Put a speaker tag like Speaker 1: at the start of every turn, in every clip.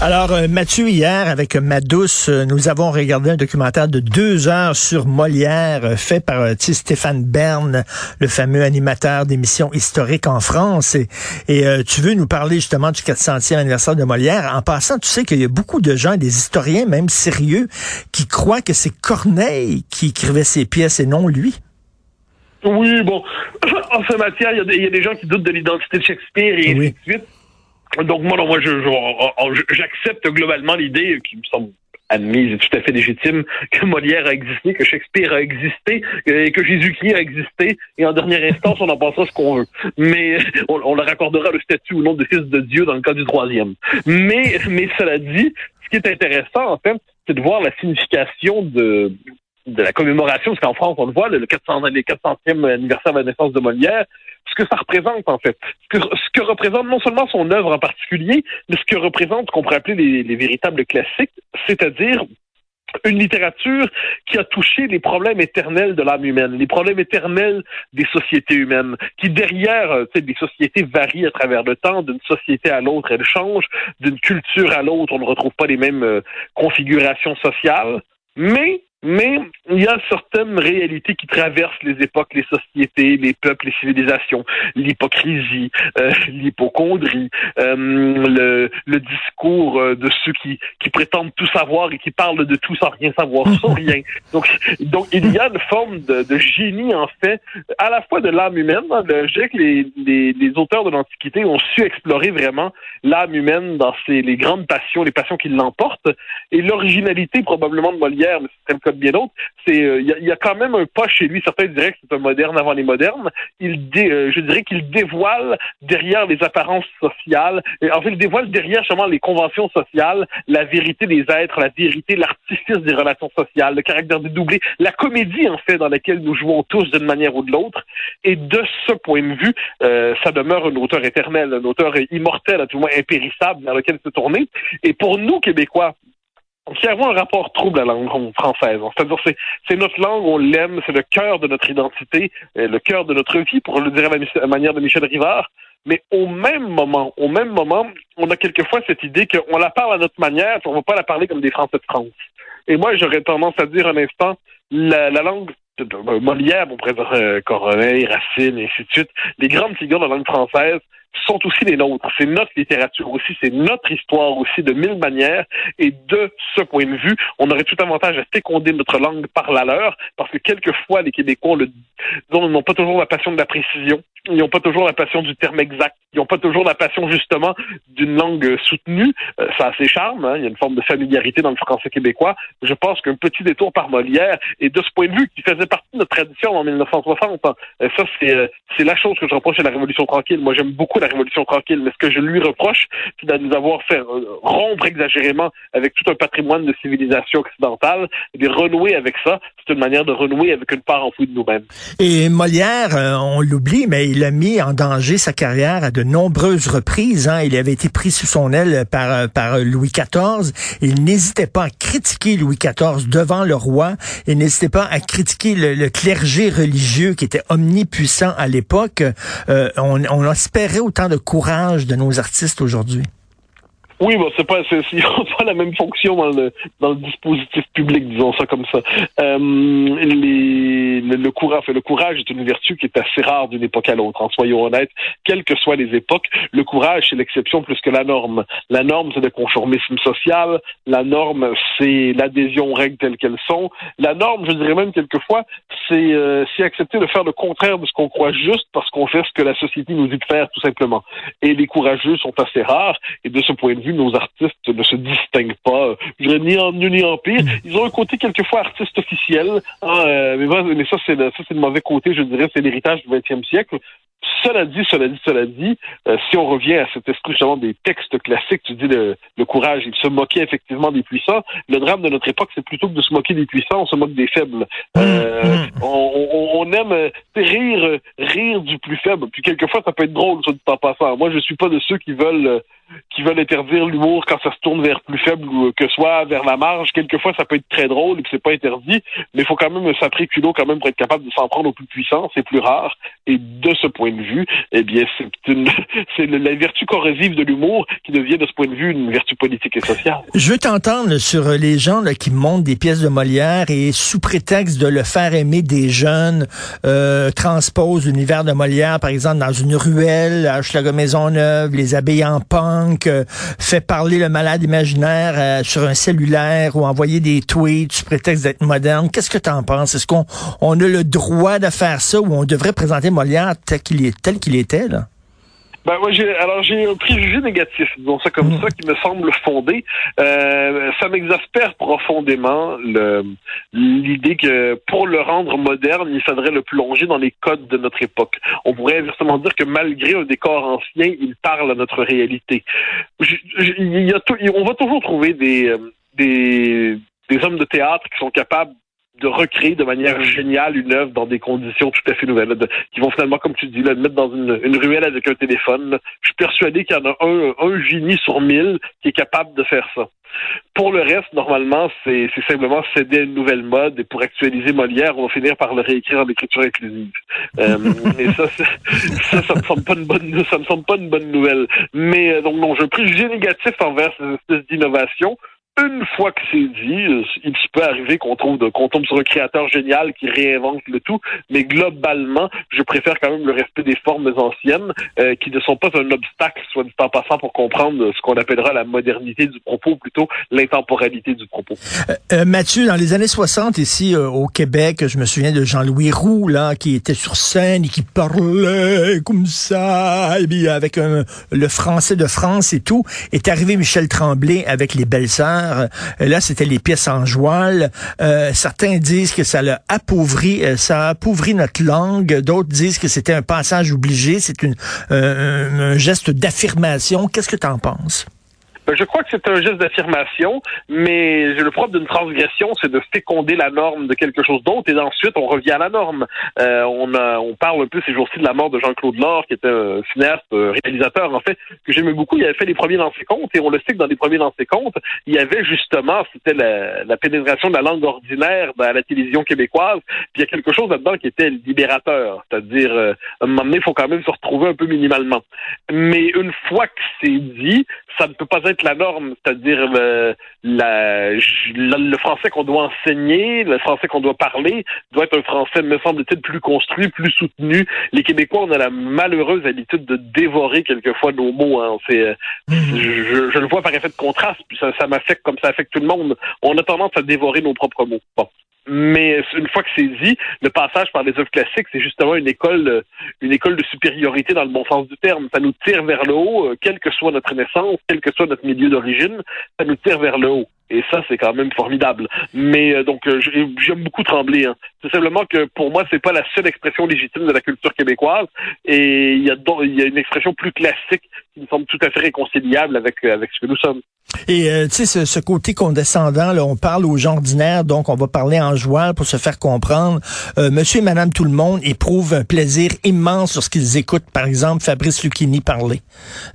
Speaker 1: Alors, euh, Mathieu, hier, avec ma douce, euh, nous avons regardé un documentaire de deux heures sur Molière, euh, fait par Stéphane Bern, le fameux animateur d'émissions historiques en France. Et, et, euh, tu veux nous parler justement du 400e anniversaire de Molière. En passant, tu sais qu'il y a beaucoup de gens, des historiens même sérieux, qui croient que c'est Corneille qui écrivait ses pièces et non lui.
Speaker 2: Oui, bon, en ce matière, il y, a des- il y a des gens qui doutent de l'identité de Shakespeare et ainsi
Speaker 1: Oui.
Speaker 2: de suite. Donc moi, non, moi, j'accepte globalement l'idée qui me semble admise et tout à fait légitime que Molière a existé, que Shakespeare a existé et que Jésus-Christ a existé. Et en dernière instance, on en pensera ce qu'on veut. Mais on, on leur accordera le statut ou non de fils de Dieu dans le cas du troisième. Mais, mais cela dit, ce qui est intéressant, en fait, c'est de voir la signification de, de la commémoration, parce qu'en France, on le voit, le 400, les 400e anniversaire de la naissance de Molière, ce que ça représente, en fait. Ce que, ce que représente non seulement son œuvre en particulier, mais ce que représente qu'on pourrait appeler les, les véritables classiques, c'est-à-dire une littérature qui a touché les problèmes éternels de l'âme humaine, les problèmes éternels des sociétés humaines, qui derrière, euh, tu sais, des sociétés varient à travers le temps, d'une société à l'autre, elles changent, d'une culture à l'autre, on ne retrouve pas les mêmes euh, configurations sociales, mais mais il y a certaines réalités qui traversent les époques, les sociétés, les peuples, les civilisations. L'hypocrisie, euh, l'hypochondrie, euh, le, le discours euh, de ceux qui, qui prétendent tout savoir et qui parlent de tout sans rien savoir, sans rien. Donc, donc il y a une forme de, de génie, en fait, à la fois de l'âme humaine. hein, le- je dirais que les, les, les auteurs de l'Antiquité ont su explorer vraiment l'âme humaine dans ses, les grandes passions, les passions qui l'emportent. Et l'originalité probablement de Molière, mais c'est bien d'autres, c'est euh, il y, a, quand même un pas chez lui. Certains diraient que c'est un moderne avant les modernes. Il euh, je dirais qu'il dévoile derrière les apparences sociales. Et en fait, il dévoile derrière justement les conventions sociales, la vérité des êtres, la vérité, l'artifice des relations sociales, le caractère dédoublé, la comédie en fait dans laquelle nous jouons tous d'une manière ou de l'autre. Et de ce point de vue, euh, ça demeure un auteur éternel, un auteur immortel, à tout le moins impérissable vers lequel se tourner. Et pour nous Québécois, avons un rapport trouble à la langue française. C'est-à-dire, c'est, c'est notre langue, on l'aime, c'est le cœur de notre identité, euh, le cœur de notre vie, pour le dire à la, manière de Michel Rivard. Mais au même moment, au même moment, on a quelquefois cette idée qu'on la parle à notre manière, on ne va pas la parler comme des Français de France. Et moi, j'aurais tendance à dire un instant, la, la langue Molière, on pourrait dire euh, Corneille, Racine, et ainsi de suite, les grandes figures de la langue française sont aussi les nôtres. C'est notre littérature aussi, c'est notre histoire aussi de mille manières. Et de ce point de vue, on aurait tout avantage à féconder notre langue par la leur, parce que quelquefois, les Québécois le, n'ont pas toujours la passion de la précision, ils n'ont pas toujours la passion du terme exact, ils n'ont pas toujours la passion justement d'une langue soutenue. Euh, ça a ses charmes, hein. il y a une forme de familiarité dans le français québécois. Je pense qu'un petit détour par Molière, et de ce point de vue, qui faisait partie de notre tradition en 1960, hein, euh, ça c'est euh, c'est la chose que je reproche à la Révolution tranquille. Moi j'aime beaucoup la Révolution tranquille, mais ce que je lui reproche, c'est de nous avoir fait euh, rompre exagérément avec tout un patrimoine de civilisation occidentale, et de renouer avec ça, c'est une manière de renouer avec une part enfouie de nous-mêmes.
Speaker 1: Et Molière, euh, on l'oublie, mais il a mis en danger sa carrière à de nombreuses reprises. Hein. Il avait été pris sous son aile par, euh, Louis XIV. Il n'hésitait pas à critiquer Louis XIV devant le roi. Il n'hésitait pas à critiquer le, le clergé religieux qui était omnipuissant à l'époque. On, on espérait autant de courage de nos artistes aujourd'hui.
Speaker 2: Oui, bon, c'est pas, ils pas la même fonction dans le, dans le dispositif public, disons ça comme ça. Euh, les, le, le courage, le courage est une vertu qui est assez rare d'une époque à l'autre. En soyons honnêtes, quelles que soient les époques, le courage c'est l'exception plus que la norme. La norme c'est le conformisme social. La norme c'est l'adhésion aux règles telles qu'elles sont. La norme, je dirais même quelquefois, c'est, euh, accepter de faire le contraire de ce qu'on croit juste parce qu'on fait ce que la société nous dit de faire, tout simplement. Et les courageux sont assez rares. Et de ce point de vue, nos artistes ne se distinguent pas, je dirais, ni en mieux ni en pire. Ils ont un côté quelquefois artiste officiel, hein, euh, mais, ça, c'est le, ça, le mauvais côté, je dirais, c'est l'héritage du 20e siècle. Cela dit, cela dit, cela dit, euh, si on revient à cet esprit justement des textes classiques, tu dis le, le courage, il se moquait effectivement des puissants. Le drame de notre époque, c'est plutôt que de se moquer des puissants, on se moque des faibles. Euh,
Speaker 1: Mm.
Speaker 2: on, on- aime euh, rire, rire du plus faible. Puis quelquefois, ça peut être drôle, soit dit en passant. Moi, je suis pas de ceux qui veulent qui veulent interdire l'humour quand ça se tourne vers plus faible ou que soit vers la marge. Quelquefois, ça peut être très drôle et que c'est pas interdit, mais il faut quand même s'apprêter culot quand même pour être capable de s'en prendre aux plus puissants. C'est plus rare. Et de ce point de vue, eh bien, c'est la vertu corrosive de l'humour qui devient de ce point de vue une vertu politique et sociale.
Speaker 1: Je veux t'entendre sur les gens là, qui montent des pièces de Molière et sous prétexte de le faire aimer des jeunes, euh, transposent l'univers de Molière, par exemple, dans une ruelle à Hochelaga Maisonneuve, les habille en punk, euh, fait parler le malade imaginaire euh, sur un cellulaire ou envoyer des tweets sous prétexte d'être moderne. Qu'est-ce que tu en penses? Est-ce qu'on on a le droit de faire ça ou on devrait présenter Molière tel qu'il est, tel qu'il était, là?
Speaker 2: Ben moi j'ai alors j'ai un préjugé négatif, disons ça comme
Speaker 1: Mm.
Speaker 2: ça, qui me semble fondé. Euh, ça m'exaspère profondément le- l'idée que pour le rendre moderne, il faudrait le plonger dans les codes de notre époque. On pourrait inversement dire que malgré un décor ancien, il parle à notre réalité. Je- je- il y a tout- on va toujours trouver des, euh, des des hommes de théâtre qui sont capables de recréer de manière géniale une œuvre dans des conditions tout à fait nouvelles, qui vont finalement, comme tu dis, le mettre dans une, ruelle avec un téléphone. Je suis persuadé qu'il y en a un, un génie sur mille qui est capable de faire ça. Pour le reste, normalement, c'est simplement céder à une nouvelle mode et pour actualiser Molière, on va finir par le réécrire en écriture inclusive. Euh, ça, ça, ça me semble pas une bonne, ça me semble pas une bonne nouvelle. Mais euh, donc non, j'ai un préjugé négatif envers ces espèces d'innovation. Une fois que c'est dit, euh, il peut arriver qu'on de- qu'on tombe sur un créateur génial qui réinvente le tout, mais globalement, je préfère quand même le respect des formes anciennes, euh, qui ne sont pas un obstacle, soit dit en passant, pour comprendre ce qu'on appellera la modernité du propos, ou plutôt l'intemporalité du propos.
Speaker 1: Euh, Mathieu, dans les années 60, ici euh, au Québec, je me souviens de Jean-Louis Roux, là, qui était sur scène et qui parlait comme ça, et puis avec un- le français de France et tout. Est arrivé Michel Tremblay avec les belles-sœurs. Euh, Là, c'était les pièces en joual. Euh, certains disent que ça l'a appauvri, euh, ça a appauvri notre langue. D'autres disent que c'était un passage obligé. C'est euh, un geste d'affirmation. Qu'est-ce que tu en penses?
Speaker 2: Ben, je crois que c'est un geste d'affirmation, mais le propre d'une transgression, c'est de féconder la norme de quelque chose d'autre, et ensuite on revient à la norme. Euh, on, a, on parle un peu ces jours-ci de la mort de Jean-Claude Laure, qui était un cinéaste, euh, réalisateur, en fait, que j'aimais beaucoup. Il avait fait les premiers dans ses comptes, et on le sait que dans les premiers dans ses comptes, il y avait justement, c'était la, la pénétration de la langue ordinaire dans la télévision québécoise, puis il y a quelque chose là-dedans qui était libérateur, c'est-à-dire, euh, à un moment donné, il faut quand même se retrouver un peu minimalement. Mais une fois que c'est dit, ça ne peut pas être la norme, c'est-à-dire le, la- le français qu'on doit enseigner, le français qu'on doit parler, doit être un français, me semble-t-il, plus construit, plus soutenu. Les Québécois, on a la malheureuse habitude de dévorer quelquefois nos mots. Hein. C'est, euh, je, je- je le vois par effet de contraste, puis ça, ça m'affecte comme ça affecte tout le monde. On a tendance à dévorer nos propres mots. Bon. Mais une fois que c'est dit, le passage par les œuvres classiques, c'est justement une école, euh, une école de supériorité dans le bon sens du terme. Ça nous tire vers le haut, euh, quelle que soit notre naissance, quel que soit notre milieu d'origine, ça nous tire vers le haut. Et ça, c'est quand même formidable. Mais euh, donc, euh, j'ai- j'aime beaucoup Trembler. Hein. C'est simplement que pour moi, c'est pas la seule expression légitime de la culture québécoise. Et il y a, y une expression plus classique qui me semble tout à fait réconciliable avec euh, avec ce que nous sommes.
Speaker 1: Et euh, tu sais, ce, ce côté condescendant, là, on parle aux gens ordinaires, donc on va parler en joual pour se faire comprendre. Euh, Monsieur et Madame tout le monde éprouvent un plaisir immense sur ce qu'ils écoutent, par exemple, Fabrice Lucchini parler.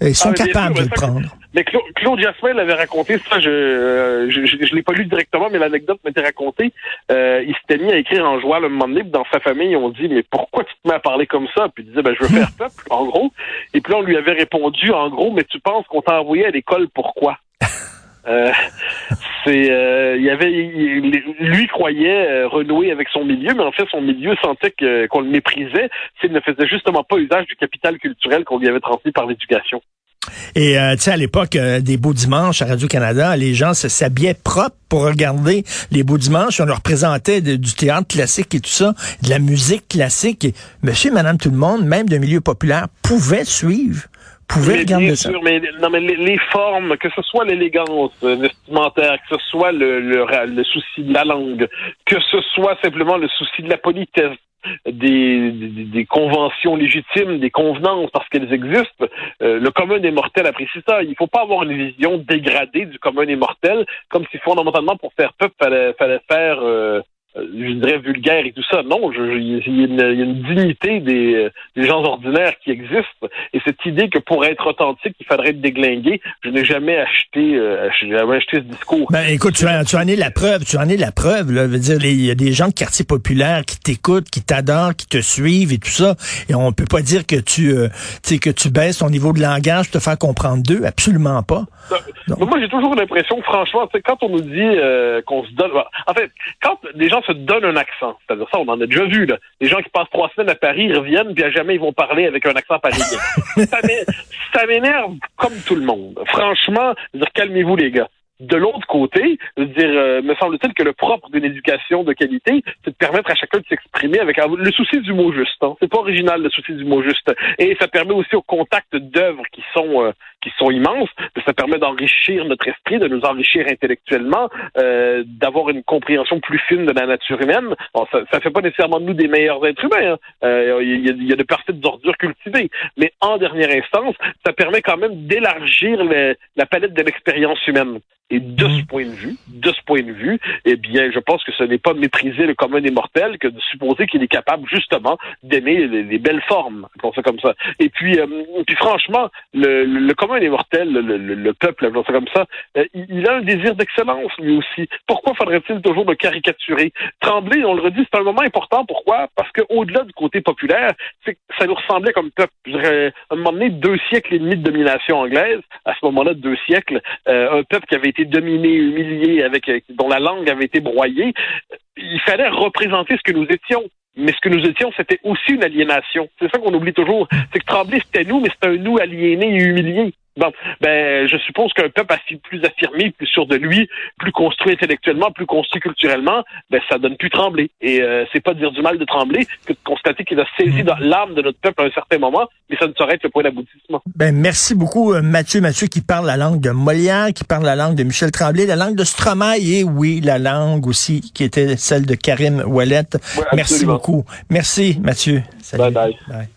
Speaker 1: Ils sont
Speaker 2: Ah,
Speaker 1: capables
Speaker 2: sûr,
Speaker 1: de le prendre.
Speaker 2: Mais Cla- Claude Jasmin l'avait raconté, ça, je euh, je, je, je l'ai pas lu directement, mais l'anecdote m'était racontée. Euh, il s'était mis à écrire en jouant le moment donné, puis dans sa famille, on dit Mais pourquoi tu te mets à parler comme ça? Puis il disait ben, je veux faire peuple, en gros. Et puis là, on lui avait répondu en gros, mais tu penses qu'on t'a envoyé à l'école pourquoi? Euh, c'est euh, il y avait il- lui croyait euh, renouer avec son milieu mais en fait son milieu sentait qu'on le méprisait s'il ne faisait justement pas usage du capital culturel qu'on lui avait transmis par l'éducation.
Speaker 1: Et euh, tu sais, à l'époque euh, des Beaux Dimanches à Radio-Canada, les gens se s'habillaient propre pour regarder les Beaux Dimanches. On leur présentait de- du théâtre classique et tout ça, de la musique classique. Et monsieur et madame tout le monde, même d'un milieu populaire, pouvaient suivre, pouvaient
Speaker 2: Mais
Speaker 1: regarder
Speaker 2: bien
Speaker 1: ça.
Speaker 2: sûr, mais, non, mais les, les formes, que ce soit l'élégance vestimentaire, que ce soit le, le, le souci de la langue, que ce soit simplement le souci de la politesse, des, conventions légitimes, des convenances parce qu'elles existent. Euh, le commun des mortels apprécie ça. Il faut pas avoir une vision dégradée du commun des mortels, comme si fondamentalement pour faire peuple fallait, fallait faire euh, je dirais vulgaire et tout ça. Non, il, y a une, il y a une dignité des, des, gens ordinaires qui existent. Et cette idée que pour être authentique, il faudrait être déglingué, je n'ai jamais acheté, euh, jamais acheté ce discours.
Speaker 1: Ben écoute, tu, en, tu en es la preuve. Tu en es la preuve. Là. Veux dire, il y a des gens de quartier populaire qui t'écoutent, qui t'adorent, qui te suivent et tout ça. Et on peut pas dire que tu, euh, que tu baisses ton niveau de langage, te faire comprendre d'eux. Absolument pas.
Speaker 2: Non. Moi, j'ai toujours l'impression franchement, quand on nous dit euh, qu'on se donne... En fait, quand les gens se donnent un accent, c'est-à-dire ça, on en a déjà vu, là. Les gens qui passent trois semaines à Paris, ils reviennent, puis à jamais ils vont parler avec un accent parisien. ça m'énerve comme tout le monde. Franchement, calmez-vous, les gars. De l'autre côté, je veux dire, euh, me semble-t-il que le propre d'une éducation de qualité, c'est de permettre à chacun de s'exprimer avec le souci du mot juste. Hein. C'est pas original le souci du mot juste. Et ça permet aussi au contact d'œuvres qui sont euh, qui sont immenses. Ça permet d'enrichir notre esprit, de nous enrichir intellectuellement, euh, d'avoir une compréhension plus fine de la nature humaine. Bon, ça, ça fait pas nécessairement de nous des meilleurs êtres humains. Hein. Euh, il, y a, il y a de parfaites ordures cultivées, mais en dernière instance, ça permet quand même d'élargir la palette de l'expérience humaine. Et de ce point de vue, de ce point de vue, eh bien, je pense que ce n'est pas mépriser le commun des mortels que de supposer qu'il est capable justement d'aimer les, belles formes, pour ça comme ça. Et puis, euh, puis franchement, le, le, commun des mortels, le, le, le peuple, comme ça, euh, il a un désir d'excellence lui aussi. Pourquoi faudrait-il toujours le caricaturer? Tremblay, on le redit, c'est un moment important. Pourquoi? Parce que au-delà du côté populaire, ça nous ressemblait comme peuple. À un moment donné, deux siècles et demi de domination anglaise. À ce moment-là, deux siècles, euh, un peuple qui avait été dominé, humilié, avec euh, dont la langue avait été broyée. Il fallait représenter ce que nous étions. Mais ce que nous étions, c'était aussi une aliénation. C'est ça qu'on oublie toujours. C'est que Tremblay, c'était nous, mais c'était un nous aliéné et humilié. Bon, ben, je suppose qu'un peuple plus affirmé, plus sûr de lui, plus construit intellectuellement, plus construit culturellement, ben, ça donne plus trembler. Et euh, c'est pas dire du mal de trembler que de constater qu'il a saisi dans l'âme de notre peuple à un certain moment, mais ça ne saurait être le point d'aboutissement.
Speaker 1: Ben, merci beaucoup, euh, Mathieu. Mathieu qui parle la langue de Molière, qui parle la langue de Michel Tremblay, la langue de Stromae et oui, la langue aussi qui était celle de Karim Ouellet. merci beaucoup. Merci, Mathieu.
Speaker 2: Salut. bye. bye.